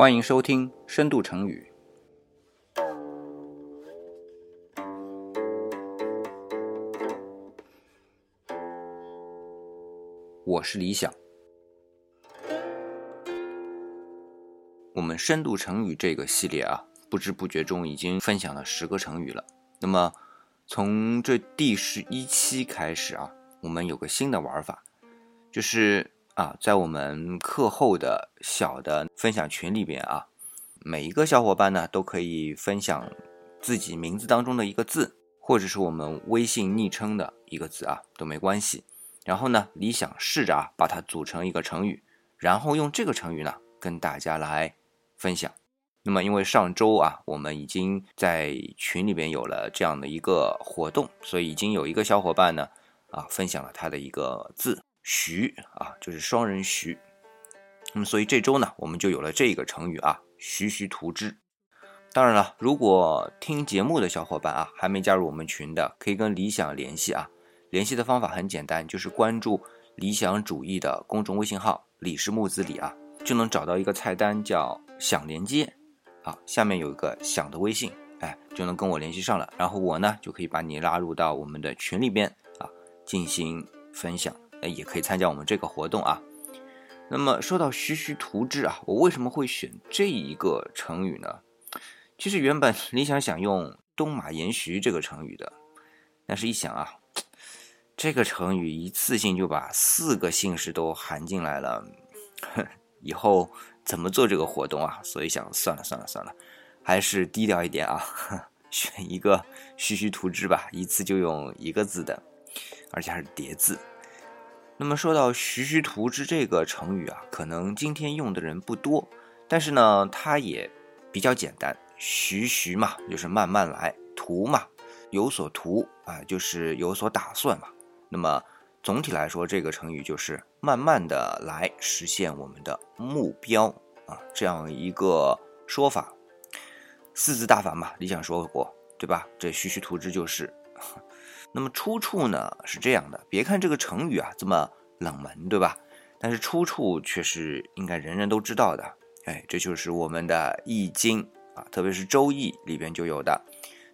欢迎收听《深度成语》。我是李想。我们深度成语这个系列啊，不知不觉中已经分享了十个成语了。那么，从这第十一期开始啊，我们有个新的玩法，就是啊，在我们课后的小的分享群里边啊，每一个小伙伴呢都可以分享自己名字当中的一个字，或者是我们微信昵称的一个字啊，都没关系。然后呢，你想试着啊把它组成一个成语，然后用这个成语呢跟大家来分享。那么因为上周啊我们已经在群里边有了这样的一个活动，所以已经有一个小伙伴呢啊分享了他的一个字“徐”啊，就是双人徐。那么所以这周呢我们就有了这个成语啊“徐徐图之”。当然了，如果听节目的小伙伴啊还没加入我们群的，可以跟理想联系啊。联系的方法很简单，就是关注理想主义的公众微信号“李氏木子李”啊，就能找到一个菜单叫“想连接”，啊，下面有一个“想”的微信，哎，就能跟我联系上了。然后我呢就可以把你拉入到我们的群里边啊，进行分享，也可以参加我们这个活动啊。那么说到“徐徐图之”啊，我为什么会选这一个成语呢？其实原本理想想用“东马延徐”这个成语的，但是一想啊。这个成语一次性就把四个姓氏都含进来了，以后怎么做这个活动啊？所以想算了算了算了，还是低调一点啊，选一个徐徐图之吧，一次就用一个字的，而且还是叠字。那么说到徐徐图之这个成语啊，可能今天用的人不多，但是呢，它也比较简单，徐徐嘛，就是慢慢来；图嘛，有所图啊，就是有所打算嘛。那么总体来说，这个成语就是慢慢的来实现我们的目标啊，这样一个说法。四字大法嘛，理想说过，对吧？这徐徐图之就是。那么出处呢是这样的，别看这个成语啊这么冷门，对吧？但是出处却是应该人人都知道的。哎，这就是我们的《易经》啊，特别是《周易》里边就有的。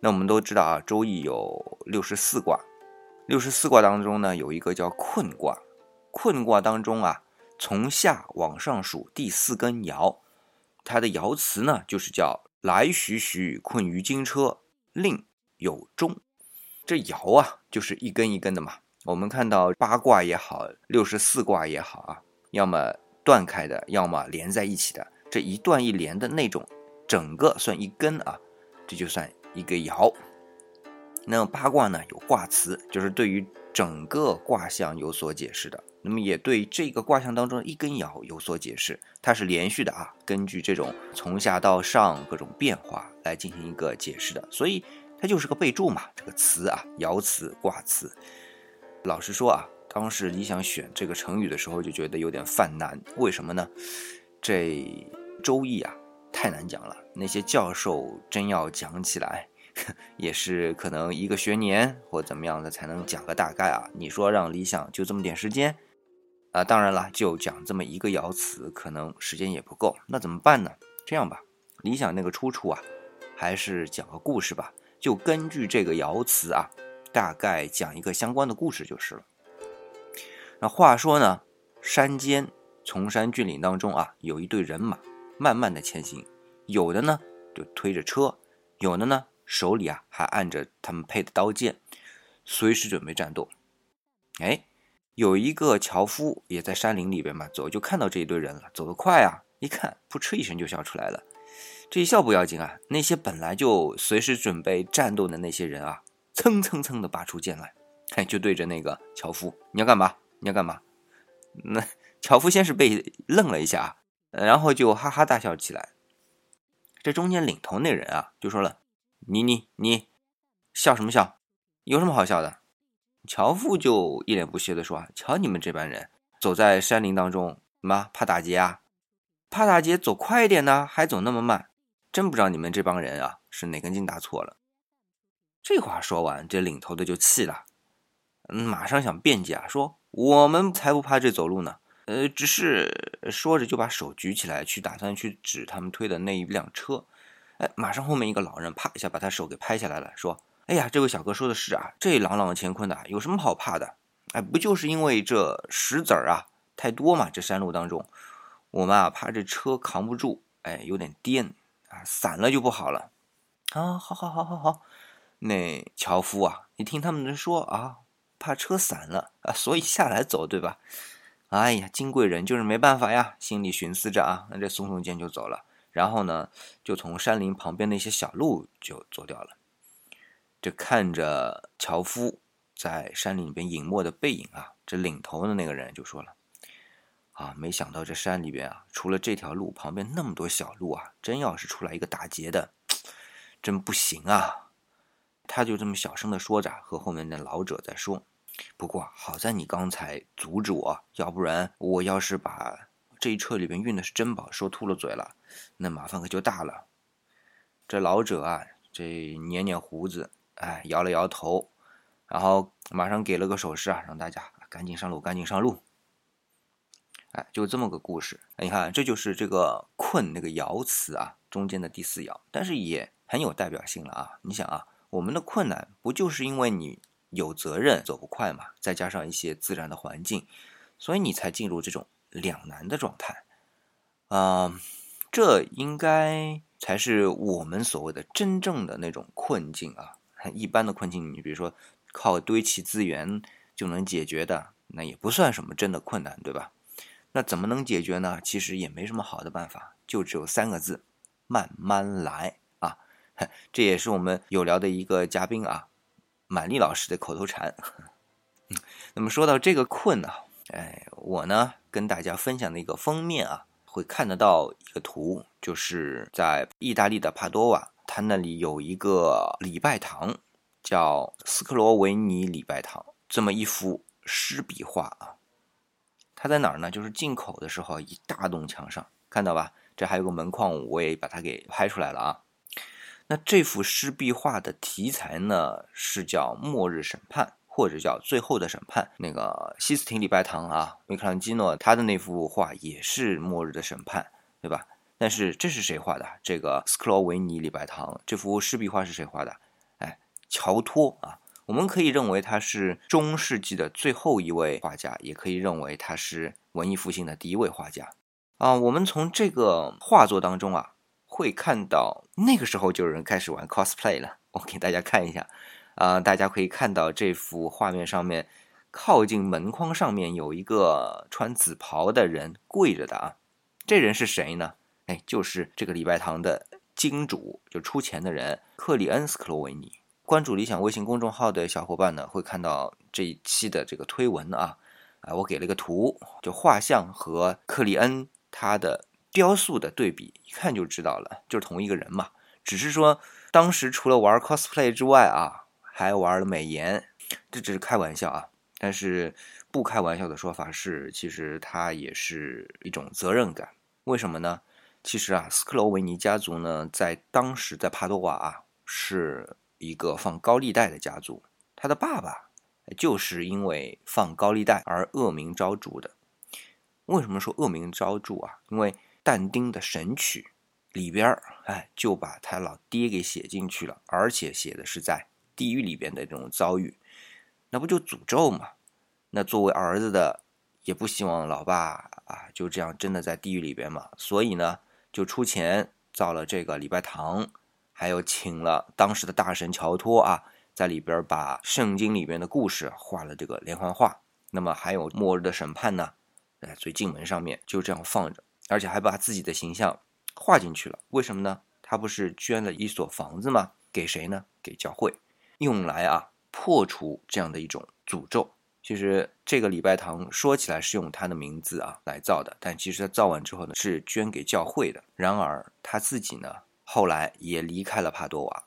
那我们都知道啊，《周易》有六十四卦。六十四卦当中呢，有一个叫困卦。困卦当中啊，从下往上数第四根爻，它的爻辞呢，就是叫“来徐徐，困于金车，令有终”。这爻啊，就是一根一根的嘛。我们看到八卦也好，六十四卦也好啊，要么断开的，要么连在一起的。这一断一连的那种，整个算一根啊，这就算一个爻。那八卦呢有卦辞，就是对于整个卦象有所解释的。那么也对这个卦象当中的一根爻有所解释，它是连续的啊，根据这种从下到上各种变化来进行一个解释的。所以它就是个备注嘛，这个词啊，爻辞、卦辞。老实说啊，当时你想选这个成语的时候，就觉得有点犯难。为什么呢？这周易啊太难讲了，那些教授真要讲起来。也是可能一个学年或怎么样的才能讲个大概啊？你说让理想就这么点时间啊？当然了，就讲这么一个爻辞，可能时间也不够。那怎么办呢？这样吧，理想那个出处啊，还是讲个故事吧。就根据这个爻辞啊，大概讲一个相关的故事就是了。那话说呢，山间崇山峻岭当中啊，有一队人马慢慢的前行，有的呢就推着车，有的呢。手里啊还按着他们配的刀剑，随时准备战斗。哎，有一个樵夫也在山林里边嘛走，就看到这一堆人了，走得快啊，一看，扑哧一声就笑出来了。这一笑不要紧啊，那些本来就随时准备战斗的那些人啊，蹭蹭蹭的拔出剑来，嘿，就对着那个樵夫，你要干嘛？你要干嘛？那樵夫先是被愣了一下，然后就哈哈大笑起来。这中间领头那人啊，就说了。你你你，笑什么笑？有什么好笑的？樵夫就一脸不屑地说：“瞧你们这帮人，走在山林当中，什么怕打劫啊？怕打劫，走快一点呢，还走那么慢，真不知道你们这帮人啊是哪根筋搭错了。”这话说完，这领头的就气了，嗯，马上想辩解啊，说：“我们才不怕这走路呢，呃，只是说着就把手举起来，去打算去指他们推的那一辆车。哎，马上后面一个老人啪一下把他手给拍下来了，说：“哎呀，这位小哥说的是啊，这朗朗乾坤的，有什么好怕的？哎，不就是因为这石子儿啊太多嘛？这山路当中，我们啊怕这车扛不住，哎，有点颠啊，散了就不好了。啊，好好好好好。那樵夫啊，你听他们说啊，怕车散了啊，所以下来走，对吧？哎呀，金贵人就是没办法呀，心里寻思着啊，那这耸耸肩就走了。”然后呢，就从山林旁边那些小路就走掉了。这看着樵夫在山林里边隐没的背影啊，这领头的那个人就说了：“啊，没想到这山里边啊，除了这条路旁边那么多小路啊，真要是出来一个打劫的，真不行啊。”他就这么小声的说着，和后面的老者在说：“不过好在你刚才阻止我，要不然我要是把……”这一车里边运的是珍宝，说秃了嘴了，那麻烦可就大了。这老者啊，这捻捻胡子，哎，摇了摇头，然后马上给了个手势啊，让大家赶紧上路，赶紧上路。哎，就这么个故事。你看，这就是这个“困”那个爻辞啊，中间的第四爻，但是也很有代表性了啊。你想啊，我们的困难不就是因为你有责任走不快嘛，再加上一些自然的环境，所以你才进入这种。两难的状态，啊，这应该才是我们所谓的真正的那种困境啊。一般的困境，你比如说靠堆砌资源就能解决的，那也不算什么真的困难，对吧？那怎么能解决呢？其实也没什么好的办法，就只有三个字：慢慢来啊。这也是我们有聊的一个嘉宾啊，满丽老师的口头禅。那么说到这个困呢？哎，我呢跟大家分享的一个封面啊，会看得到一个图，就是在意大利的帕多瓦，它那里有一个礼拜堂，叫斯克罗维尼礼拜堂，这么一幅湿笔画啊。它在哪儿呢？就是进口的时候一大栋墙上，看到吧？这还有个门框，我也把它给拍出来了啊。那这幅湿壁画的题材呢，是叫末日审判。或者叫《最后的审判》，那个西斯廷礼拜堂啊，米开朗基诺他的那幅画也是末日的审判，对吧？但是这是谁画的？这个斯克罗维尼礼拜堂这幅湿壁画是谁画的？哎，乔托啊，我们可以认为他是中世纪的最后一位画家，也可以认为他是文艺复兴的第一位画家啊。我们从这个画作当中啊，会看到那个时候就有人开始玩 cosplay 了。我给大家看一下。啊，大家可以看到这幅画面上面，靠近门框上面有一个穿紫袍的人跪着的啊，这人是谁呢？哎，就是这个礼拜堂的金主，就出钱的人克里恩斯克罗维尼。关注理想微信公众号的小伙伴呢，会看到这一期的这个推文啊，啊，我给了个图，就画像和克里恩他的雕塑的对比，一看就知道了，就是同一个人嘛。只是说当时除了玩 cosplay 之外啊。还玩了美颜，这只是开玩笑啊！但是不开玩笑的说法是，其实它也是一种责任感。为什么呢？其实啊，斯克罗维尼家族呢，在当时在帕多瓦啊，是一个放高利贷的家族。他的爸爸就是因为放高利贷而恶名昭著的。为什么说恶名昭著啊？因为但丁的《神曲》里边儿，哎，就把他老爹给写进去了，而且写的是在。地狱里边的这种遭遇，那不就诅咒吗？那作为儿子的也不希望老爸啊就这样真的在地狱里边嘛，所以呢就出钱造了这个礼拜堂，还有请了当时的大神乔托啊，在里边把圣经里边的故事画了这个连环画。那么还有末日的审判呢，在最进门上面就这样放着，而且还把自己的形象画进去了。为什么呢？他不是捐了一所房子吗？给谁呢？给教会。用来啊破除这样的一种诅咒。其实这个礼拜堂说起来是用他的名字啊来造的，但其实他造完之后呢是捐给教会的。然而他自己呢后来也离开了帕多瓦，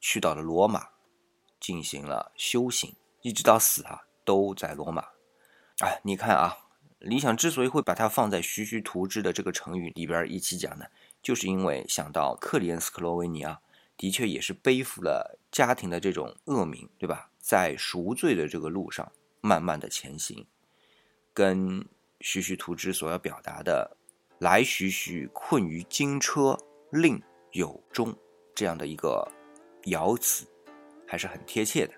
去到了罗马，进行了修行，一直到死啊都在罗马。哎，你看啊，理想之所以会把它放在徐徐图之的这个成语里边一起讲呢，就是因为想到克里恩斯克罗维尼啊。的确也是背负了家庭的这种恶名，对吧？在赎罪的这个路上，慢慢的前行，跟徐徐图之所要表达的“来徐徐，困于金车，令有终”这样的一个爻辞，还是很贴切的。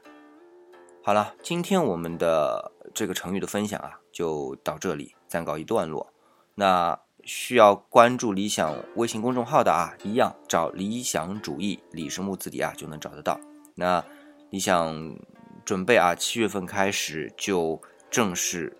好了，今天我们的这个成语的分享啊，就到这里，暂告一段落。那需要关注理想微信公众号的啊，一样找理想主义李是木字底啊，就能找得到。那理想准备啊，七月份开始就正式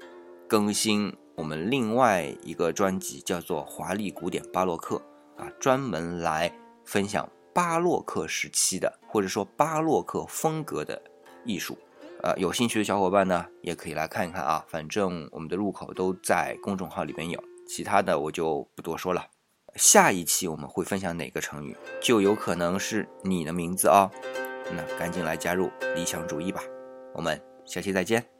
更新我们另外一个专辑，叫做《华丽古典巴洛克》啊，专门来分享巴洛克时期的或者说巴洛克风格的艺术。呃，有兴趣的小伙伴呢，也可以来看一看啊，反正我们的入口都在公众号里面有。其他的我就不多说了。下一期我们会分享哪个成语，就有可能是你的名字哦。那赶紧来加入理想主义吧，我们下期再见。